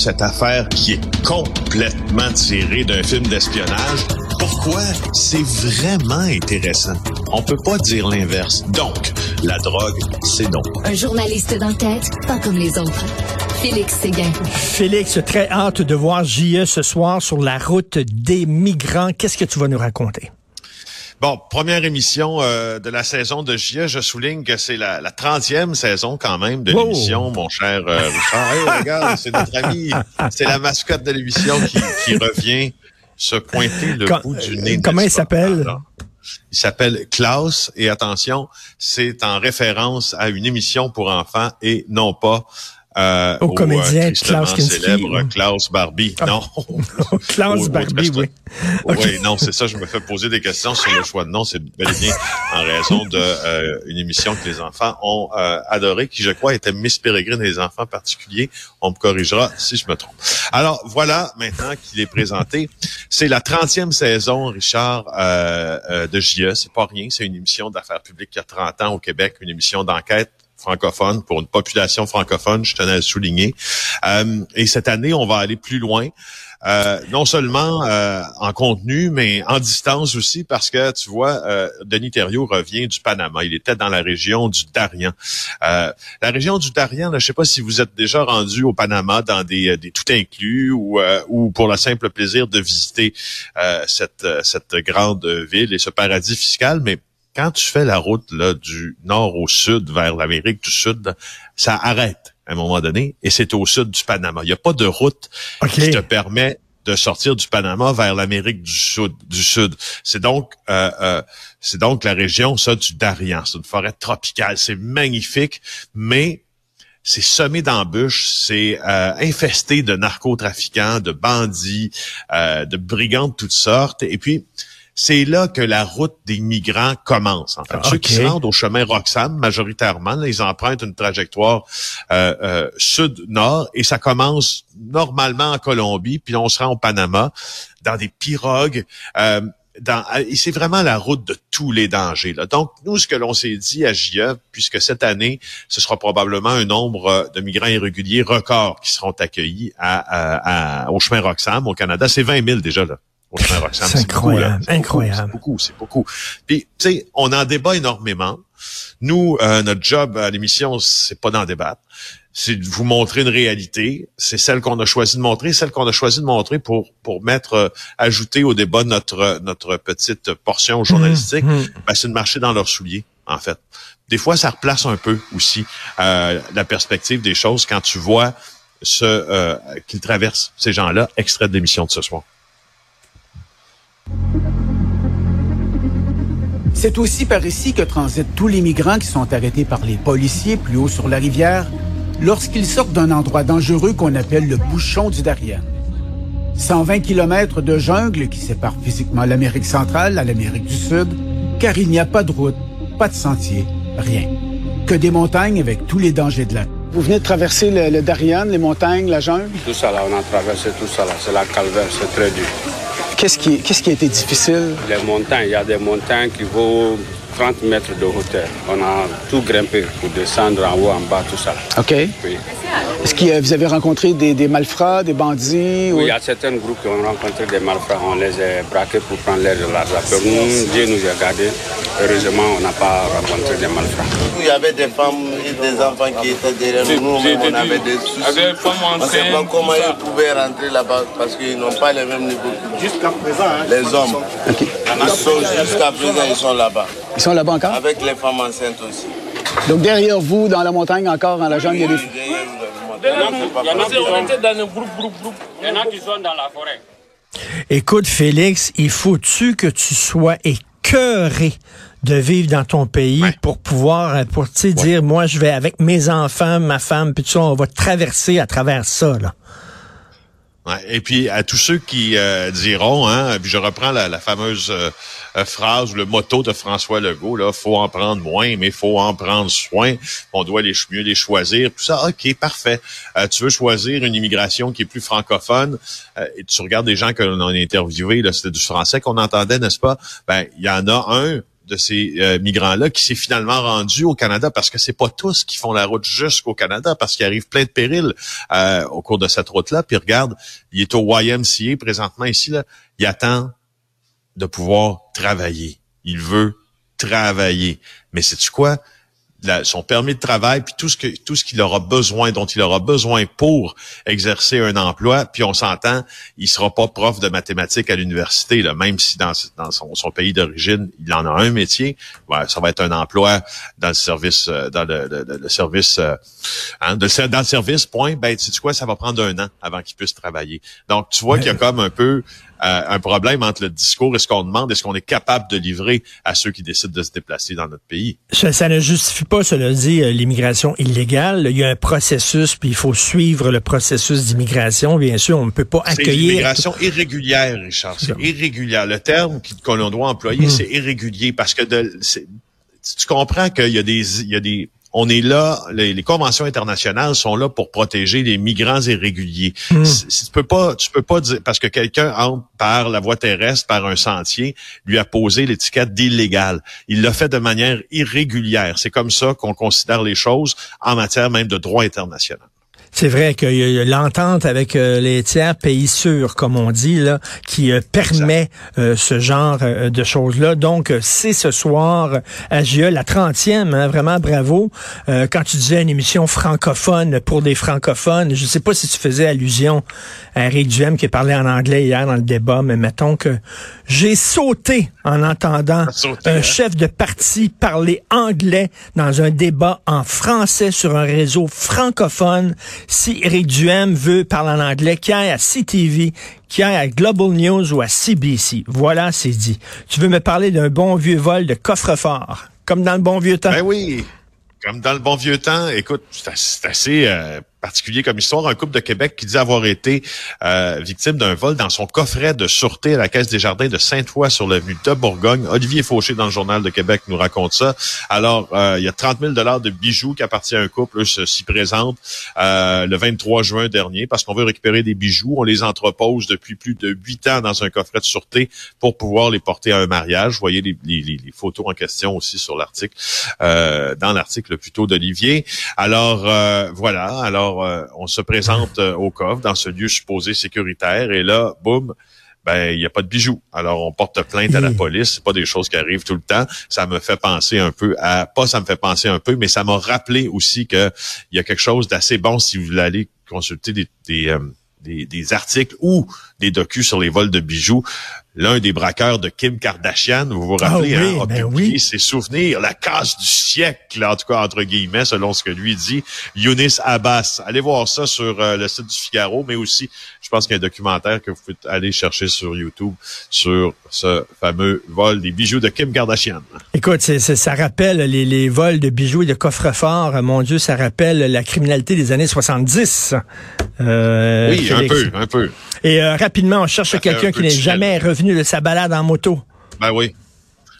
cette affaire qui est complètement tirée d'un film d'espionnage. Pourquoi? C'est vraiment intéressant? On peut pas dire l'inverse. Donc, la drogue, c'est non. Un journaliste d'enquête, pas comme les autres. Félix Séguin. Félix, très hâte de voir JE ce soir sur la route des migrants. Qu'est-ce que tu vas nous raconter? Bon, première émission euh, de la saison de JE. Je souligne que c'est la, la 30e saison quand même de l'émission, mon cher euh, Richard. Hey, regarde, c'est notre ami, c'est la mascotte de l'émission qui, qui revient se pointer le bout du nez. Euh, Comment il s'appelle? Il s'appelle Klaus et attention, c'est en référence à une émission pour enfants et non pas euh, au, comédien Klaus célèbre Klaus Barbie. Ah. Non. Klaus Barbie, oui. Oui, non, c'est ça. Je me fais poser des questions sur le choix de nom. C'est bel et bien en raison de euh, une émission que les enfants ont euh, adorée, qui je crois était Miss Peregrine et les enfants particuliers. On me corrigera si je me trompe. Alors voilà, maintenant qu'il est présenté, c'est la 30e saison, Richard, euh de JE. C'est pas rien. C'est une émission d'affaires publiques qui a 30 ans au Québec, une émission d'enquête francophone, pour une population francophone, je tenais à le souligner. Euh, et cette année, on va aller plus loin. Euh, non seulement euh, en contenu, mais en distance aussi, parce que tu vois, Denis Thériault revient du Panama. Il était dans la région du Darien. la région du Darien, je ne sais pas si vous êtes déjà rendu au Panama dans des, des tout inclus ou, ou pour le simple plaisir de visiter cette, cette grande ville et ce paradis fiscal, mais quand tu fais la route là, du nord au sud vers l'Amérique du Sud, ça arrête à un moment donné et c'est au sud du Panama. Il n'y a pas de route qui te permet de sortir du Panama vers l'Amérique du Sud. Du Sud. C'est donc euh, euh, c'est donc la région ça du Darien. C'est une forêt tropicale. C'est magnifique, mais c'est semé d'embûches, c'est euh, infesté de narcotrafiquants, de bandits, de brigands de toutes sortes. Et puis c'est là que la route des migrants commence. En fait. Ceux qui se rendent au chemin Roxham, majoritairement, ils empruntent une trajectoire euh, euh, sud-nord et ça commence normalement en Colombie, puis on se rend au Panama dans des pirogues. Euh, dans, et c'est vraiment la route de tous les dangers. Là. Donc, nous, ce que l'on s'est dit à JE, puisque cette année, ce sera probablement un nombre de migrants irréguliers records qui seront accueillis à, au chemin Roxham au Canada, c'est 20 000 déjà là. C'est incroyable, incroyable. C'est beaucoup, c'est beaucoup. Puis, tu sais, on en débat énormément. Nous, euh, notre job à l'émission, c'est pas d'en débattre. C'est de vous montrer une réalité. C'est celle qu'on a choisi de montrer, celle qu'on a choisi de montrer pour pour mettre, euh, ajouter au débat notre notre petite portion journalistique. Mmh, mmh. Ben, c'est de marcher dans leurs souliers, en fait. Des fois, ça replace un peu aussi euh, la perspective des choses quand tu vois ce euh, qu'ils traversent, ces gens-là, extrait de l'émission de ce soir. C'est aussi par ici que transitent tous les migrants qui sont arrêtés par les policiers plus haut sur la rivière lorsqu'ils sortent d'un endroit dangereux qu'on appelle le bouchon du Darien. 120 kilomètres de jungle qui séparent physiquement l'Amérique centrale à l'Amérique du Sud, car il n'y a pas de route, pas de sentier, rien. Que des montagnes avec tous les dangers de la vous venez de traverser le, Darien, les montagnes, la jungle? Tout ça là, on a traversé tout ça là. C'est la calvaire, c'est très dur. Qu'est-ce qui, qu'est-ce qui a été difficile? Les montagnes. Il y a des montagnes qui vont 30 mètres de hauteur. On a tout grimpé pour descendre en haut, en bas, tout ça. OK. Oui. Est-ce que vous avez rencontré des, des malfrats, des bandits? Oui, il y a certains groupes qui ont rencontré des malfrats. On les a braqués pour prendre l'air de l'argent. Nous, Dieu nous a gardés. Heureusement, on n'a pas rencontré des malfrats. Il y avait des femmes et des enfants qui étaient derrière nous. On avait des soucis. On ne sait pas comment ils pouvaient rentrer là-bas parce qu'ils n'ont pas les mêmes niveaux. Jusqu'à présent, hein, Les hommes. Ils sont jusqu'à présent, ils sont là-bas. Ils sont là-bas encore? Avec les femmes enceintes aussi. Donc derrière vous, dans la montagne encore, dans la jungle, il y a des... Il y en a qui sont dans le groupe, groupe, groupe. Il y en a qui sont dans la forêt. Écoute, Félix, il faut-tu que tu sois écœuré de vivre dans ton pays pour pouvoir, euh, pour te dire, moi, je vais avec mes enfants, ma femme, puis tout ça, on va traverser à travers ça, là? Et puis à tous ceux qui euh, diront, hein, puis je reprends la, fameuse euh, phrase, le motto de François Legault, là, faut en prendre moins, mais faut en prendre soin. On doit les mieux les choisir. Tout ça, ok, parfait. tu veux choisir une immigration qui est plus francophone, et tu regardes des gens que l'on a interviewés, là, c'était du français qu'on entendait, n'est-ce pas? Ben, il y en a un de ces euh, migrants-là qui s'est finalement rendu au Canada parce que c'est pas tous qui font la route jusqu'au Canada parce qu'il arrive plein de périls euh, au cours de cette route-là. Puis regarde, il est au YMCA présentement ici, là, il attend de pouvoir travailler. Il veut travailler. Mais c'est-tu quoi? Son permis de travail, puis tout ce que tout ce qu'il aura besoin, dont il aura besoin pour exercer un emploi, puis on s'entend, il sera pas prof de mathématiques à l'université, là, même si dans, dans son, pays d'origine, il en a un métier, ça va être un emploi dans le service, euh, dans le, le, service, euh, hein, de, dans le service, point, ben, tu sais quoi, ça va prendre un an avant qu'il puisse travailler. Donc, tu vois qu'il y a comme un peu un problème entre le discours et ce qu'on demande et ce qu'on est capable de livrer à ceux qui décident de se déplacer dans notre pays. Ça, ça ne justifie pas, cela dit, euh, l'immigration illégale. Il y a un processus, puis il faut suivre le processus d'immigration. Bien sûr, on ne peut pas accueillir... C'est l'immigration irrégulière, Richard. C'est irrégulière. Le terme qu'on doit employer, hmm. c'est irrégulier parce que de, tu comprends qu'il y a des, il y a des on est là, les, conventions internationales sont là pour protéger les migrants irréguliers. Hmm. Tu peux pas, tu peux pas dire parce que quelqu'un entre par la voie terrestre, par un sentier, lui a posé l'étiquette d'illégal. Il l'a fait de manière irrégulière. C'est comme ça qu'on considère les choses en matière même de droit international. C'est vrai qu'il y a l'entente avec euh, les tiers pays sûrs, comme on dit, là, qui euh, permet euh, ce genre de choses-là. Donc, c'est ce soir à GIE, la 30e, hein, vraiment bravo. quand tu disais une émission francophone pour des francophones, je sais pas si tu faisais allusion à Eric Duhem qui parlait en anglais hier dans le débat, mais mettons que j'ai sauté en entendant un hein? chef de parti parler anglais dans un débat en français sur un réseau francophone si Eric Duhem veut parler en anglais, qu'il aille à CTV, qu'il aille à Global News ou à CBC. Voilà, c'est dit. Tu veux me parler d'un bon vieux vol de coffre-fort, comme dans le bon vieux temps? Ben oui, comme dans le bon vieux temps. Écoute, c'est assez, euh, particulier comme histoire. Un couple de Québec qui dit avoir été euh, victime d'un vol dans son coffret de sûreté à la Caisse des Jardins de Sainte-Foy sur l'avenue de Bourgogne. Olivier Fauché dans le Journal de Québec nous raconte ça. Alors, euh, il y a 30 000 dollars de bijoux qui appartient à un couple, s'y présentent euh, le 23 juin dernier parce qu'on veut récupérer des bijoux. On les entrepose depuis plus de huit ans dans un coffret de sûreté pour pouvoir les porter à un mariage. Vous voyez les, les, les photos en question aussi sur l'article, dans l'article plutôt d'Olivier. Alors, voilà. Alors, euh, on se présente euh, au coffre dans ce lieu supposé sécuritaire et là, boum, ben il n'y a pas de bijoux. Alors on porte plainte à la police, c'est pas des choses qui arrivent tout le temps. Ça me fait penser un peu à pas ça me fait penser un peu, mais ça m'a rappelé aussi que il y a quelque chose d'assez bon si vous voulez aller consulter des, des, euh, des articles ou des docus sur les vols de bijoux l'un des braqueurs de Kim Kardashian, vous vous rappelez, ah hein, a ben publié ses souvenirs, la casse du siècle, en tout cas entre guillemets, selon ce que lui dit Younis Abbas. Allez voir ça sur euh, le site du Figaro, mais aussi, je pense qu'il y a un documentaire que vous pouvez aller chercher sur YouTube sur ce fameux vol des bijoux de Kim Kardashian. Écoute, ça rappelle les, les, vols de bijoux et de coffres-forts. Mon Dieu, ça rappelle la criminalité des années 70. Euh, oui, un peu, un peu. Et euh, rapidement, on cherche quelqu'un qui n'est jamais revenu de sa balade en moto. Ben oui.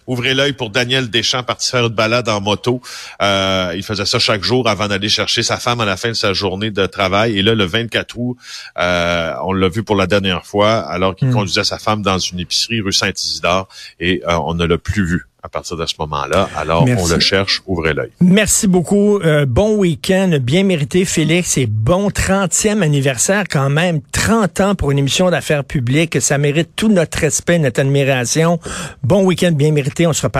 Ouvrez l'œil pour Daniel Deschamps, parti faire une balade en moto. Euh, il faisait ça chaque jour avant d'aller chercher sa femme à la fin de sa journée de travail. Et là, le 24 août, euh, on l'a vu pour la dernière fois, alors qu'il hmm. conduisait sa femme dans une épicerie rue Saint-Isidore, et on ne l'a plus vu à partir de ce moment-là. Alors, on le cherche, ouvrez l'œil. Merci beaucoup. Euh, bon week-end, bien mérité, Félix, et bon 30e anniversaire quand même. 30 ans pour une émission d'affaires publiques. Ça mérite tout notre respect, notre admiration. Bon week-end bien mérité. On se reparle.